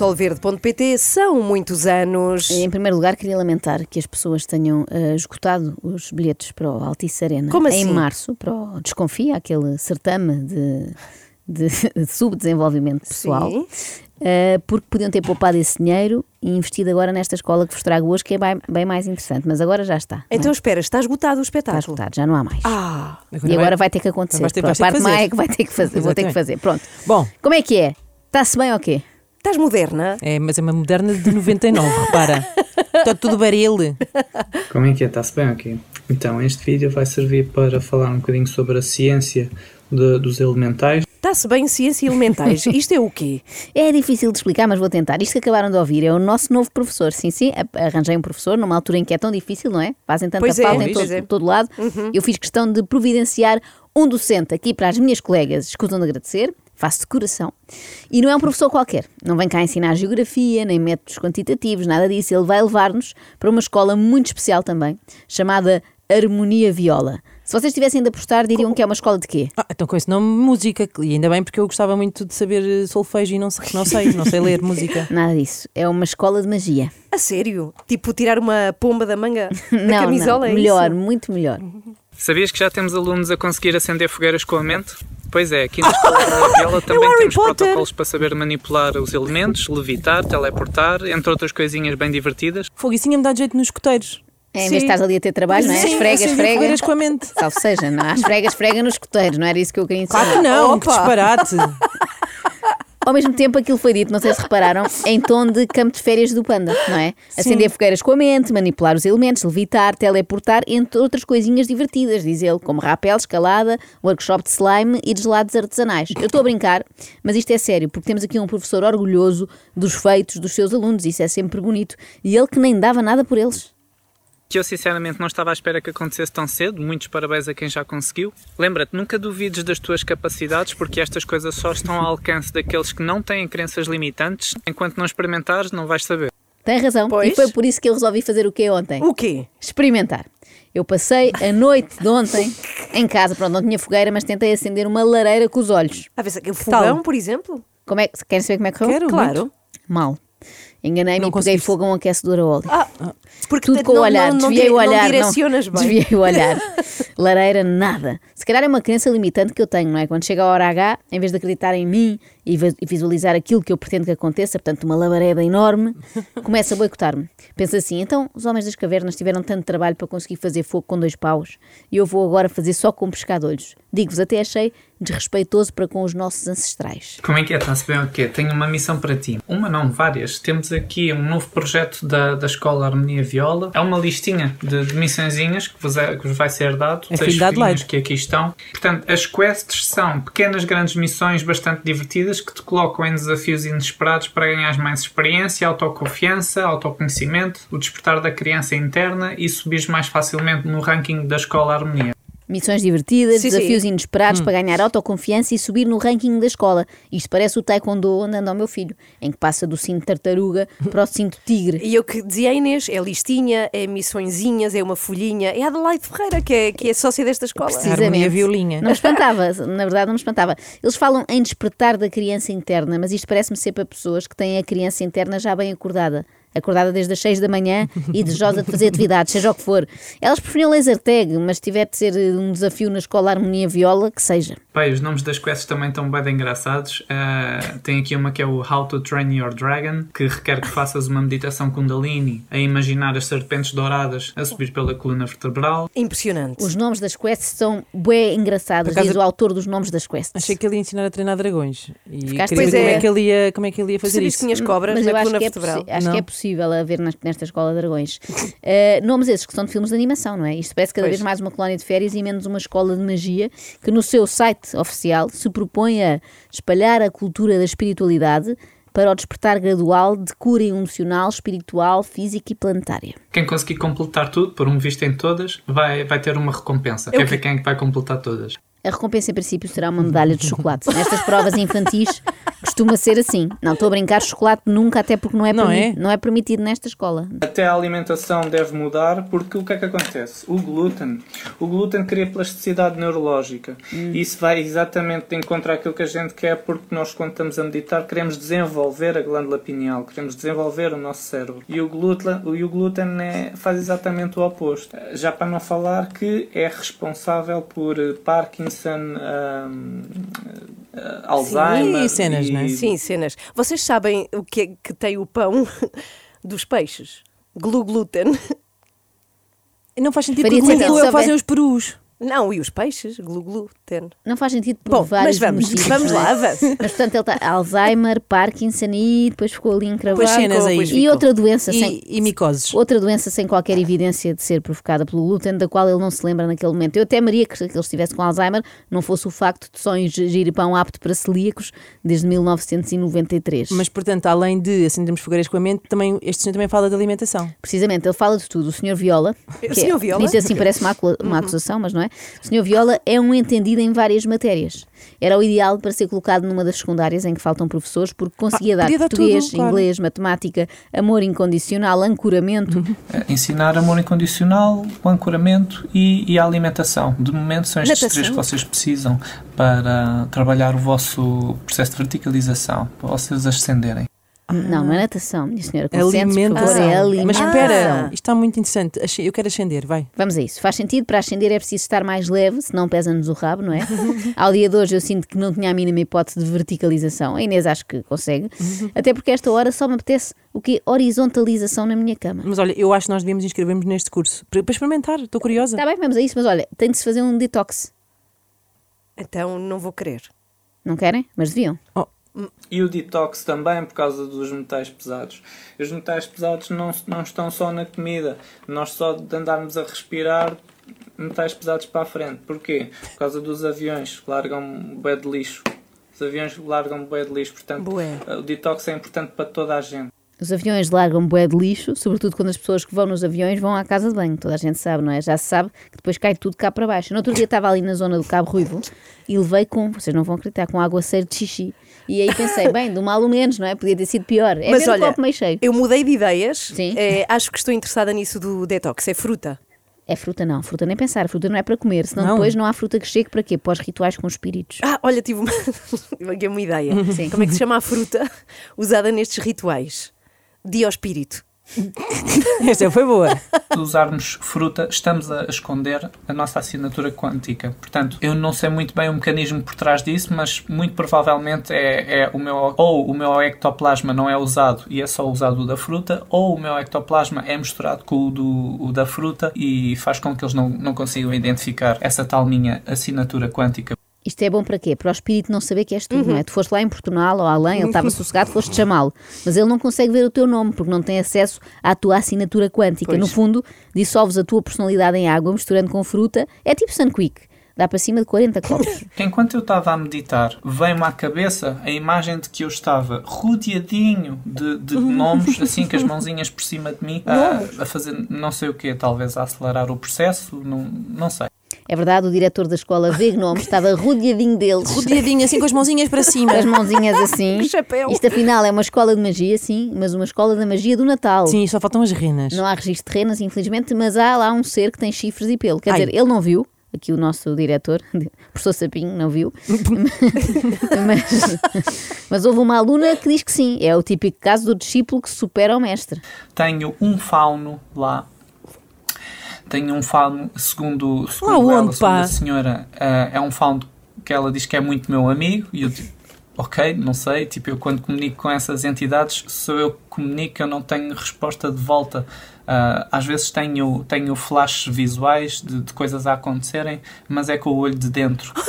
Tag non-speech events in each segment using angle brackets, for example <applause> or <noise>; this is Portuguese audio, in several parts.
solverde.pt são muitos anos. Em primeiro lugar, queria lamentar que as pessoas tenham uh, esgotado os bilhetes para o Altice Arena Como assim? em março, para o Desconfia, aquele certame de, de, de subdesenvolvimento pessoal. Uh, porque podiam ter poupado esse dinheiro e investido agora nesta escola que vos trago hoje, que é bem, bem mais interessante, mas agora já está. é? Então espera, está esgotado o está espetáculo. esgotado, já não há mais. Ah, e agora vai, ter que acontecer. ter- Pronto, a parte má é que vai ter que fazer, vou ter que fazer. Pronto. Bom, Como é que é? Está-se bem ou quê? Estás moderna? é, mas é uma moderna de 99, repara. Está tudo baril. Como é que é? Está-se bem aqui? Então, este vídeo vai servir para falar um bocadinho sobre a ciência de- dos elementais. Está-se bem ciência elementais. <laughs> Isto é o quê? É difícil de explicar, mas vou tentar. Isto que acabaram de ouvir é o nosso novo professor. Sim, sim, arranjei um professor numa altura em que é tão difícil, não é? Fazem tanta Pois é, falta em pois todo, é. todo lado. Eu fiz questão de providenciar um docente aqui para as minhas colegas. Escutam de agradecer. Faço de coração. E não é um professor qualquer. Não vem cá ensinar geografia, nem métodos quantitativos, nada disso. Ele vai levar-nos para uma escola muito especial também, chamada Harmonia Viola. Se vocês tivessem de apostar, diriam que é uma escola de quê? Ah, então com esse nome, música. E ainda bem porque eu gostava muito de saber eh, solfejo e não sei, não sei, não sei ler música. <laughs> Nada disso. É uma escola de magia. A sério? Tipo tirar uma pomba da manga <laughs> da não, camisola? não. é melhor, isso? muito melhor. Sabias que já temos alunos a conseguir acender fogueiras com a mente? Pois é, aqui na Escola de Viola <laughs> também Harry temos Potter. protocolos para saber manipular os elementos, levitar, teleportar, entre outras coisinhas bem divertidas. Fogo, isso tinha-me dado jeito nos escuteiros. É, em vez de estás ali a ter trabalho, não é? Esfrega, fogueiras com a mente. Salve seja, não há esfrega, esfrega nos escuteiros, não era isso que eu queria ensinar. Claro que não, que Opa! disparate. <laughs> Ao mesmo tempo, aquilo foi dito, não sei se repararam, em tom de campo de férias do panda, não é? Acender fogueiras com a mente, manipular os elementos, levitar, teleportar, entre outras coisinhas divertidas, diz ele, como rapel, escalada, workshop de slime e de gelados artesanais. Eu estou a brincar, mas isto é sério, porque temos aqui um professor orgulhoso dos feitos dos seus alunos, isso é sempre bonito, e ele que nem dava nada por eles. Que eu sinceramente não estava à espera que acontecesse tão cedo. Muitos parabéns a quem já conseguiu. Lembra-te, nunca duvides das tuas capacidades, porque estas coisas só estão ao alcance daqueles que não têm crenças limitantes. Enquanto não experimentares, não vais saber. Tem razão, Pois. e foi por isso que eu resolvi fazer o que ontem. O quê? experimentar. Eu passei a noite de ontem em casa, pronto, não tinha fogueira, mas tentei acender uma lareira com os olhos. A ver, o tal? fogão, por exemplo? Como é que querem saber como é que correu? Quero, Claro. muito. Mal. Enganei-me Não e peguei fogo a um aquecedor a óleo. Ah, porque Tudo com o não- olhar, não, não, desviei o olhar. Não direcionas bem. Desviei o olhar. <laughs> Lareira, nada. Se calhar é uma crença limitante que eu tenho, não é? Quando chega a hora H, em vez de acreditar em mim e vi- visualizar aquilo que eu pretendo que aconteça, portanto, uma labareda enorme, <laughs> começa a boicotar-me. Penso assim, então os homens das cavernas tiveram tanto trabalho para conseguir fazer fogo com dois paus e eu vou agora fazer só com pescadolhos. Digo-vos, até achei desrespeitoso para com os nossos ancestrais. Como é que é? Está-se bem o quê? Tenho uma missão para ti. Uma não, várias. Temos aqui um novo projeto da, da Escola Harmonia Viola. É uma listinha de, de missõezinhas que vos, é- que vos vai ser dado. É Seis filho de que aqui estão. Portanto, as quests são pequenas, grandes missões bastante divertidas que te colocam em desafios inesperados para ganhar mais experiência, autoconfiança, autoconhecimento, o despertar da criança interna e subires mais facilmente no ranking da Escola Harmonia. Missões divertidas, Sim, desafios sim. inesperados Hum. para ganhar autoconfiança e subir no ranking da escola. Isto parece o taekwondo onde anda o meu filho, em que passa do cinto tartaruga <laughs> para o cinto tigre. E eu que dizia a Inês, é listinha, é missõezinhas, é uma folhinha. É a Adelaide Ferreira, que é, que é sócia desta escola. Precisamente. Harmonia violinha. Não me espantava, na verdade não me espantava. Eles falam em despertar da criança interna, mas isto parece-me ser para pessoas que têm a criança interna já bem acordada. Acordada desde as 6 da manhã e desejosa de fazer atividades, seja o que for. Elas preferiam laser tag, mas se tiver de ser eh, um desafio na escola Harmonia Viola, que seja. Pai, os nomes das quests também estão bem engraçados. Ah, tem aqui uma que é o How to Train Your Dragon, que requer que faças uma meditação Kundalini a imaginar as serpentes douradas a subir pela coluna vertebral. Impressionante. Os nomes das quests são bué engraçados, diz o autor dos nomes das quests. Achei que ele ia ensinar a treinar dragões. E Ficaste- queria Pois ver como é. é que ele ia, como é que ele ia fazer Sabias que isso. tinhas cobras Mas na eu acho, coluna é, vertebral? possi- acho Não. que é possível haver nas- nesta escola de dragões. Eh, <laughs> nomes esses que são de filmes de animação, não é? Isto parece cada Pois. vez mais uma colónia de férias e menos uma escola de magia que no seu site oficial se propõe a espalhar a cultura da espiritualidade para o despertar gradual de cura emocional, espiritual, física e planetária. Quem conseguir completar tudo, por um visto em todas, vai, vai ter uma recompensa. Quer ver quem é que vai completar todas? A recompensa, em princípio, será uma medalha de chocolate. Nestas provas infantis costuma ser assim. Não, estou a brincar, chocolate nunca, até porque não é, Não é? não é permitido nesta escola. Até a alimentação deve mudar porque o que é que acontece? O glúten. O glúten cria plasticidade neurológica. Hum. E isso vai exatamente de encontro àquilo que a gente quer porque nós, quando estamos a meditar, queremos desenvolver a glândula pineal, queremos desenvolver o nosso cérebro. E o glúten, e o glúten é- faz exatamente o oposto. Já para não falar que é responsável por eh, Parkinson, eh, Alzheimer. E cenas, não é? Sim, cenas. Vocês sabem o que é que tem o pão <laughs> dos peixes? Glu glúten. Não faz sentido Faria porque o sentido glu é o que se fazem os perus. Não, e os peixes? Glu glúten. Não faz sentido por Bom, vários mas vamos, motivos. <laughs> vamos é? lá, avance. Mas portanto ele está Alzheimer, Parkinson e depois ficou ali encravado. Depois cenas aí. pois E outra doença sem. E, e micoses. Outra doença sem qualquer evidência de ser provocada pelo glúten, da qual ele não se lembra naquele momento. Eu temeria que, que ele estivesse com Alzheimer, não fosse o facto de só ingerir pão apto para celíacos desde 1993. Mas, portanto, além de acendermos fogueiras com a mente, também, este senhor também fala de alimentação. Precisamente, ele fala de tudo. O Sr. Viola, O que Sr. é, Viola? dito assim parece uma, uma acusação, mas não é? O Sr. Viola é um entendido em várias matérias. Era o ideal para ser colocado numa das secundárias em que faltam professores, porque conseguia Ah, dar português, tudo, claro. inglês, matemática, amor incondicional, ancoramento. Eh, Ensinar amor incondicional, o ancoramento e, e a alimentação. De momento são estes Natação. três que vocês precisam para trabalhar o vosso processo de verticalização, para vocês ascenderem. Não, não é natação, minha senhora. Alimentação. favor, é alimentação. Mas espera, isto está muito interessante. Eu quero ascender, vai. Vamos a isso. Faz sentido, para ascender é preciso estar mais leve, senão pesa-nos o rabo, não é? <laughs> Ao dia de hoje eu sinto que não tinha a mínima hipótese de verticalização. A Inês acho que consegue. <laughs> Até porque esta hora só me apetece o quê? Horizontalização na minha cama. Mas olha, eu acho que nós devíamos inscrever-nos neste curso. Para, para experimentar, estou curiosa. Está bem, vamos a isso, mas olha, tem de se fazer um detox. Então não vou querer. Não querem? Mas deviam. Oh, E o detox também por causa dos metais pesados. Os metais pesados não, não estão só na comida. Nós só de andarmos a respirar metais pesados para a frente. Porquê? Por causa dos aviões que largam bué de lixo. Os aviões largam bué de lixo. Portanto, o detox é importante para toda a gente. Os aviões largam bué de lixo, sobretudo quando as pessoas que vão nos aviões vão à casa de banho. Toda a gente sabe, não é? Já se sabe que depois cai tudo cá para baixo. No outro dia estava ali na zona do Cabo Ruivo e levei com, vocês não vão acreditar, com aguaceiro de xixi. E aí pensei, <laughs> bem, do mal o menos, não é? Podia ter sido pior. É Mas olha, copo meio cheio. eu mudei de ideias. Sim. Eh, acho que estou interessada nisso do detox. É fruta. É fruta não, fruta nem pensar, fruta não é para comer, senão Não. depois não há fruta que chegue para quê? Para os rituais com espíritos. Ah, olha, tive uma, <laughs> uma ideia. Sim. Como é que se chama a fruta <laughs> usada nestes rituais? Diospírito. <laughs> esta foi boa. de usarmos fruta, estamos a esconder a nossa assinatura quântica. Portanto, eu não sei muito bem o mecanismo por trás disso, mas muito provavelmente é, é o meu ou o meu ectoplasma não é usado e é só usado o da fruta, ou o meu ectoplasma é misturado com o, do, o da fruta e faz com que eles não, não consigam identificar essa tal minha assinatura quântica. Isto é bom para quê? Para o espírito não saber que és tu, não é? Tu foste lá em Portugal ou além, ele estava sossegado, foste chamá-lo. Mas ele não consegue ver o teu nome porque não tem acesso à tua assinatura quântica. Pois. No fundo, dissolves a tua personalidade em água, misturando com fruta. É tipo Sunquick. Dá para cima de 40 copos. <laughs> Enquanto eu estava a meditar, veio-me à cabeça a imagem de que eu estava rodeadinho de, de gnomos, <laughs> assim com as mãozinhas por cima de mim, a, a fazer não sei o quê, talvez a acelerar o processo, não, não sei. É verdade, o diretor da escola Veg Nome estava rodeadinho deles. Rodeadinho assim com as mãozinhas para cima. As mãozinhas <laughs> assim. Chapéu. Isto afinal é uma escola de magia, sim, mas uma escola da magia do Natal. Sim, só faltam as renas. Não há registro de renas, infelizmente, mas há lá um ser que tem chifres e pelo. Quer Ai. dizer, ele não viu, aqui o nosso diretor, o <laughs> professor Sapinho, não viu, <laughs> mas, mas houve uma aluna que diz que sim. É o típico caso do discípulo que supera o mestre. Tenho um fauno lá. Tenho um fauno, segundo, segundo Lá ela, onde, segundo pá? a senhora, eh, é um fauno que ela diz que é muito meu amigo e eu digo, ok, não sei, tipo, eu quando comunico com essas entidades, sou eu que comunico, eu não tenho resposta de volta. Ah, às vezes tenho, tenho flashes visuais de, de coisas a acontecerem, mas é com o olho de dentro. <laughs>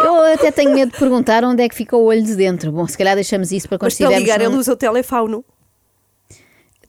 Eu até tenho medo de perguntar onde é que fica o olho de dentro. Bom, se calhar deixamos isso para quando Mas para ligar, num- ele usa o telefauno.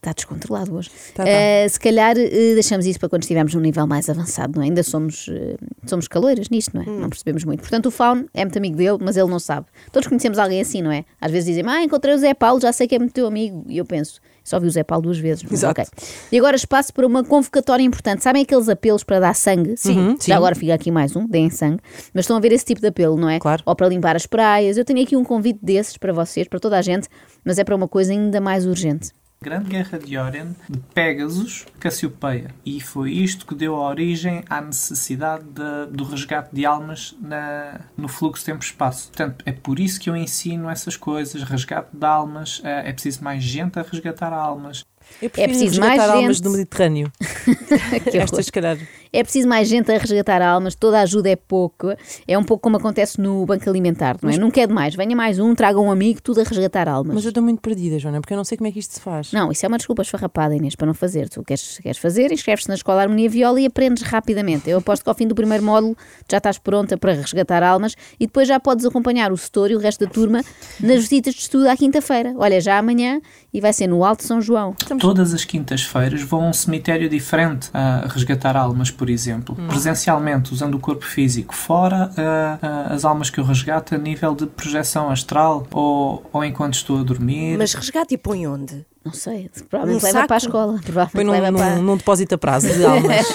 Está descontrolado hoje. Tá, tá. Eh, se calhar eh, deixamos isso para quando estivermos num nível mais avançado, não é? Ainda somos, eh, somos caloiras nisto, não é? Hum. Não percebemos muito. Portanto, o Faun é muito amigo dele, mas ele não sabe. Todos conhecemos alguém assim, não é? Às vezes dizem, ah, encontrei o Zé Paulo, já sei que é muito teu amigo. E eu penso, só vi o Zé Paulo duas vezes. Mas Exato. ok. E agora espaço para uma convocatória importante. Sabem aqueles apelos para dar sangue? Sim. Uhum, sim. Já agora fica aqui mais um, deem sangue. Mas estão a ver esse tipo de apelo, não é? Claro. Ou para limpar as praias. Eu tenho aqui um convite desses para vocês, para toda a gente, mas é para uma coisa ainda mais urgente. Grande Guerra de Orien de Pégasus, Cassiopeia. E foi isto que deu a origem à necessidade de- do resgate de almas na- no fluxo tempo-espaço. Portanto, é por isso que eu ensino essas coisas. Resgate de almas, é é preciso mais gente a resgatar almas. Eu prefiro preciso resgatar mais almas gente. do Mediterrâneo. <laughs> Estas, se calhar. É preciso mais gente a resgatar almas, toda a ajuda é pouco. É um pouco como acontece no banco alimentar, não é? Nunca é demais. Venha mais um, traga um amigo, tudo a resgatar almas. Mas eu estou muito perdida, Joana, porque eu não sei como é que isto se faz. Não, isso é uma desculpa esfarrapada, Inês, para não fazer. Tu queres, queres fazer, inscreves-te na Escola Harmonia Viola e aprendes rapidamente. Eu aposto que ao fim do primeiro módulo já estás pronta para resgatar almas e depois já podes acompanhar o setor e o resto da turma nas visitas de estudo à quinta-feira. Olha, já amanhã e vai ser no Alto São João. Todas as quintas-feiras vão a um cemitério diferente a resgatar almas, por exemplo. Presencialmente, usando o corpo físico. Fora ah, ah, as almas que eu resgato a nível de projeção astral ou, ou enquanto estou a dormir. Mas resgate e põe onde? Não sei, provavelmente Num leva saco? para a escola. Provavelmente Põe num, leva para... num, num depósito a prazo de <laughs> almas.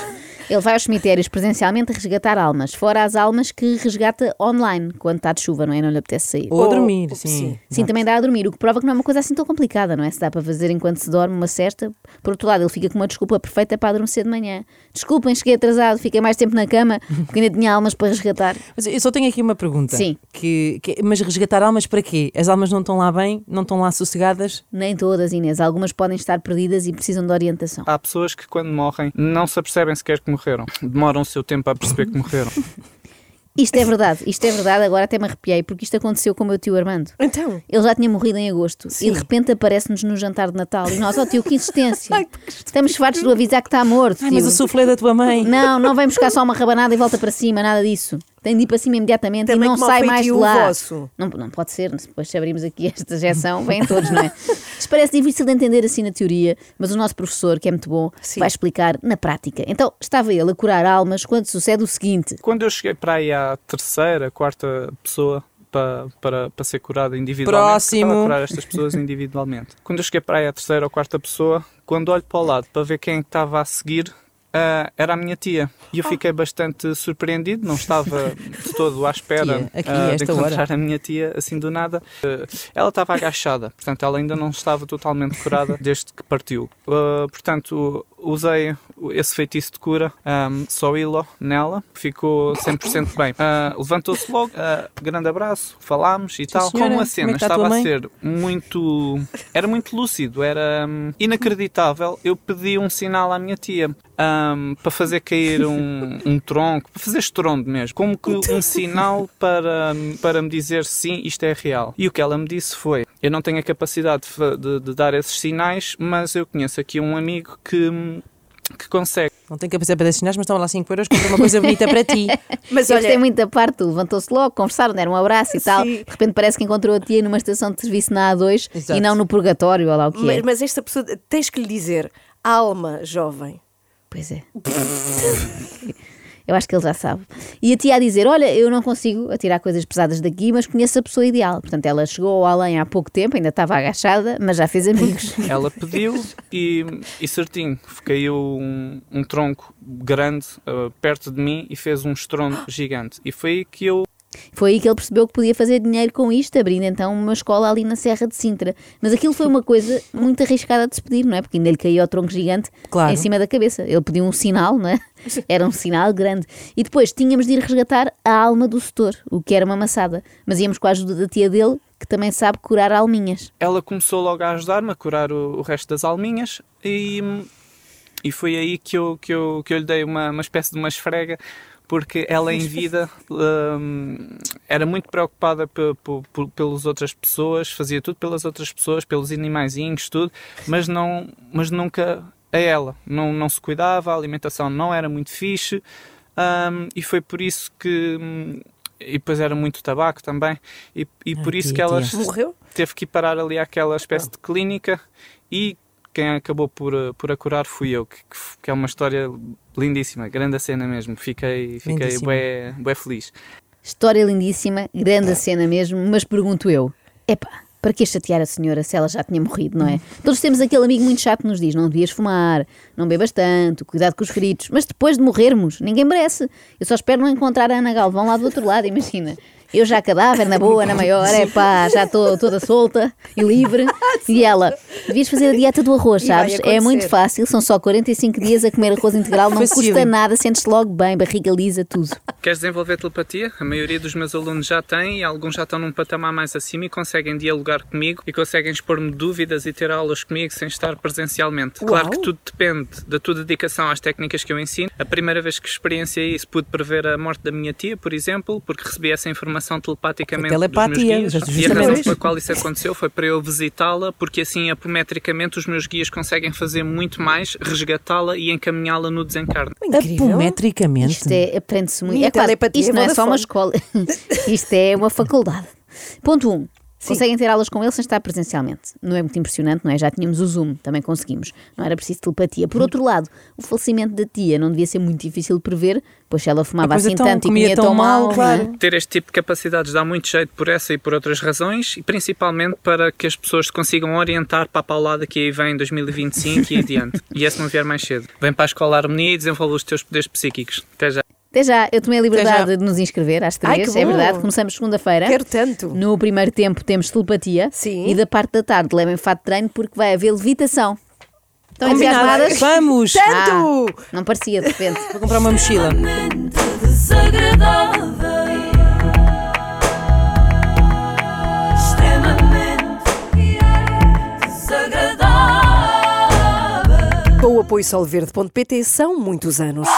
Ele vai aos cemitérios presencialmente a resgatar almas, fora as almas que resgata online, quando está de chuva, não é? Não lhe apetece sair. Ou a Ou- dormir, ou- sim. sim. Sim, também dá a dormir, o que prova que não é uma coisa assim tão complicada, não é? Se dá para fazer enquanto se dorme uma cesta. Por outro lado, ele fica com uma desculpa perfeita para adormecer de manhã. Desculpem, cheguei atrasado, fiquei mais tempo na cama porque ainda tinha almas para resgatar. Mas eu só tenho aqui uma pergunta. Sim. Que, que- mas resgatar almas para quê? As almas não estão lá bem? Não estão lá sossegadas? Nem todas, Inês. Algumas podem estar perdidas e precisam de orientação. Há pessoas que, quando morrem, não se apercebem sequer que morreram. Demoram o seu tempo a perceber que morreram. Isto é verdade, isto é verdade, agora até me arrepiei, porque isto aconteceu com o meu tio Armando. Então, Ele já tinha morrido em agosto e de repente aparece-nos no jantar de Natal e nós, ó tio, que insistência. <laughs> Estamos fartos de o avisar que está morto. Ai, mas o soufflé da tua mãe. Não, não vem buscar só uma rabanada e volta para cima, nada disso. Tem de ir para cima imediatamente Também e não sai mais de lá. vosso. Não, não pode ser, depois se abrimos aqui esta injeção, vêm todos, não é? <laughs> Isto parece difícil de entender assim na teoria, mas o nosso professor, que é muito bom, Sim. vai explicar na prática. Então, estava ele a curar almas quando sucede o seguinte: Quando eu cheguei para aí à terceira, quarta pessoa para, para, para ser curada individualmente, Próximo. a curar estas pessoas individualmente. Quando eu cheguei para aí à terceira ou quarta pessoa, quando olho para o lado para ver quem é estava a seguir, ah, era a minha tia. E eu fiquei bastante surpreendido, não estava de todo à <laughs> espera Tia, ah, de encontrar hora. a minha tia assim do nada. Ah, ela estava agachada, portanto ela ainda não estava totalmente curada <laughs> desde que partiu. Ah, portanto, usei esse feitiço de cura, um, só Ilo, nela, ficou 100% bem. Ah, Levantou-se logo, ah, grande abraço, falámos e tal. senhora. Como a é cena está a estava tua a ser muito. Era muito lúcido, era hum, inacreditável. Eu pedi um sinal à minha tia hum, para fazer cair um, <laughs> um tronco, para fazer estrondo mesmo, como que um <laughs> sinal para, para me dizer sim, isto é real. E o que ela me disse foi: Eu não tenho a capacidade de de, de dar esses sinais, mas eu conheço aqui um amigo que. Que consegue. Não tenho capacidade para dar sinais, mas estão lá 5 euros, compra uma coisa bonita para ti. <laughs> mas eu olha, gostei muito da parte, levantou-se logo, conversaram, deram um abraço e tal. Sim. De repente parece que encontrou a tia numa estação de serviço na A2 Exato. e não no purgatório, ou lá o que mas, é. mas esta pessoa, tens que lhe dizer, alma jovem. Pois é. <laughs> Eu acho que ele já sabe. E a tia a dizer: Olha, eu não consigo atirar coisas pesadas daqui, mas conheço a pessoa ideal. Portanto, ela chegou ao além há pouco tempo, ainda estava agachada, mas já fez amigos. <laughs> Ela pediu e, e certinho, caiu um, um tronco grande ah, perto de mim e fez um estrondo gigante. E foi aí que eu Foi aí que ele percebeu que podia fazer dinheiro com isto, abrindo então uma escola ali na Serra de Sintra. Mas aquilo foi uma coisa muito arriscada de se pedir, não é? Porque ainda lhe caiu o tronco gigante Claro. em cima da cabeça. Ele pediu um sinal, não é? <laughs> Era um sinal grande. E depois tínhamos de ir resgatar a alma do setor, o que era uma maçada. Mas íamos com a ajuda da tia dele, que também sabe curar alminhas. ela começou logo a ajudar-me a curar o, o resto das alminhas e, e foi aí que eu, que eu, que eu lhe dei uma, uma espécie de uma esfrega porque ela em vida hum, era muito preocupada pe- pe- pe- pelas outras pessoas, fazia tudo pelas outras pessoas, pelos animaizinhos, tudo, mas, não, mas nunca a ela. Não, não se cuidava, a alimentação não era muito fixe hum, e foi por isso que... hum, e depois era muito tabaco também, e, e por Ah, isso tia, que ela tia. Morreu? teve que ir parar ali àquela espécie de clínica e quem acabou por, uh, por a curar fui eu, que, que é uma história lindíssima, grande a cena mesmo. Fiquei, fiquei Lindíssima. bué, bué feliz. História lindíssima, grande a cena mesmo, mas pergunto eu: epá, para que chatear a senhora se ela já tinha morrido, não é? Todos temos aquele amigo muito chato que nos diz: não devias fumar, não bebas tanto, cuidado com os feridos, mas depois de morrermos, ninguém merece. Eu só espero não encontrar a Ana Galvão lá do outro lado, imagina. Eu já cadáver, na boa, na maior, é pá, já estou toda solta e livre. E ela, devias fazer a dieta do arroz, sabes? É muito fácil, são só 45 dias a comer arroz integral, não custa nada, sentes-te logo bem, barriga lisa, tudo. Queres desenvolver telepatia? A maioria dos meus alunos já tem e alguns já estão num patamar mais acima e conseguem dialogar comigo e conseguem expor-me dúvidas e ter aulas comigo sem estar presencialmente. Claro que tudo depende da tua dedicação às técnicas que eu ensino. A primeira vez que experienciei isso pude prever a morte da minha tia, por exemplo, porque recebi essa informação telepaticamente telepatia, dos meus guias. E a razão pela qual isso aconteceu foi para eu visitá-la, porque assim apometricamente os meus guias conseguem fazer muito mais, resgatá-la e encaminhá-la no desencarne. Incrível. Apometricamente. Isto é, aprende-se muito. Minha É telepatia isto não é só uma escola, <laughs> isto é uma faculdade. Ponto 1. Um, conseguem ter aulas com ele sem estar presencialmente. Não é muito impressionante, não é? Já tínhamos o Zoom, também conseguimos. Não era preciso telepatia. Por outro lado, o falecimento da tia não devia ser muito difícil de prever, pois se ela fumava assim então, tanto e comia comia tão tão mal, é? claro. ter este tipo de capacidades dá muito jeito por essa e por outras razões e principalmente para que as pessoas se consigam orientar para a paulada que aí vem em 2025 e adiante. <laughs> E esse não vier mais cedo. Vem para a escola Harmonia e desenvolve os teus poderes psíquicos. Até já. Até já, eu tomei a liberdade de nos inscrever às Ai, três, que é verdade. Começamos segunda-feira. Quero tanto. No primeiro tempo temos telepatia Sim. e da parte da tarde levem fato de treino porque vai haver levitação. Estão entusiasmadas? Vamos! Tanto! Ah, não parecia, de repente. Vou comprar uma mochila. desagradável, extremamente desagradável. Com o apoio solverde.pt são muitos anos.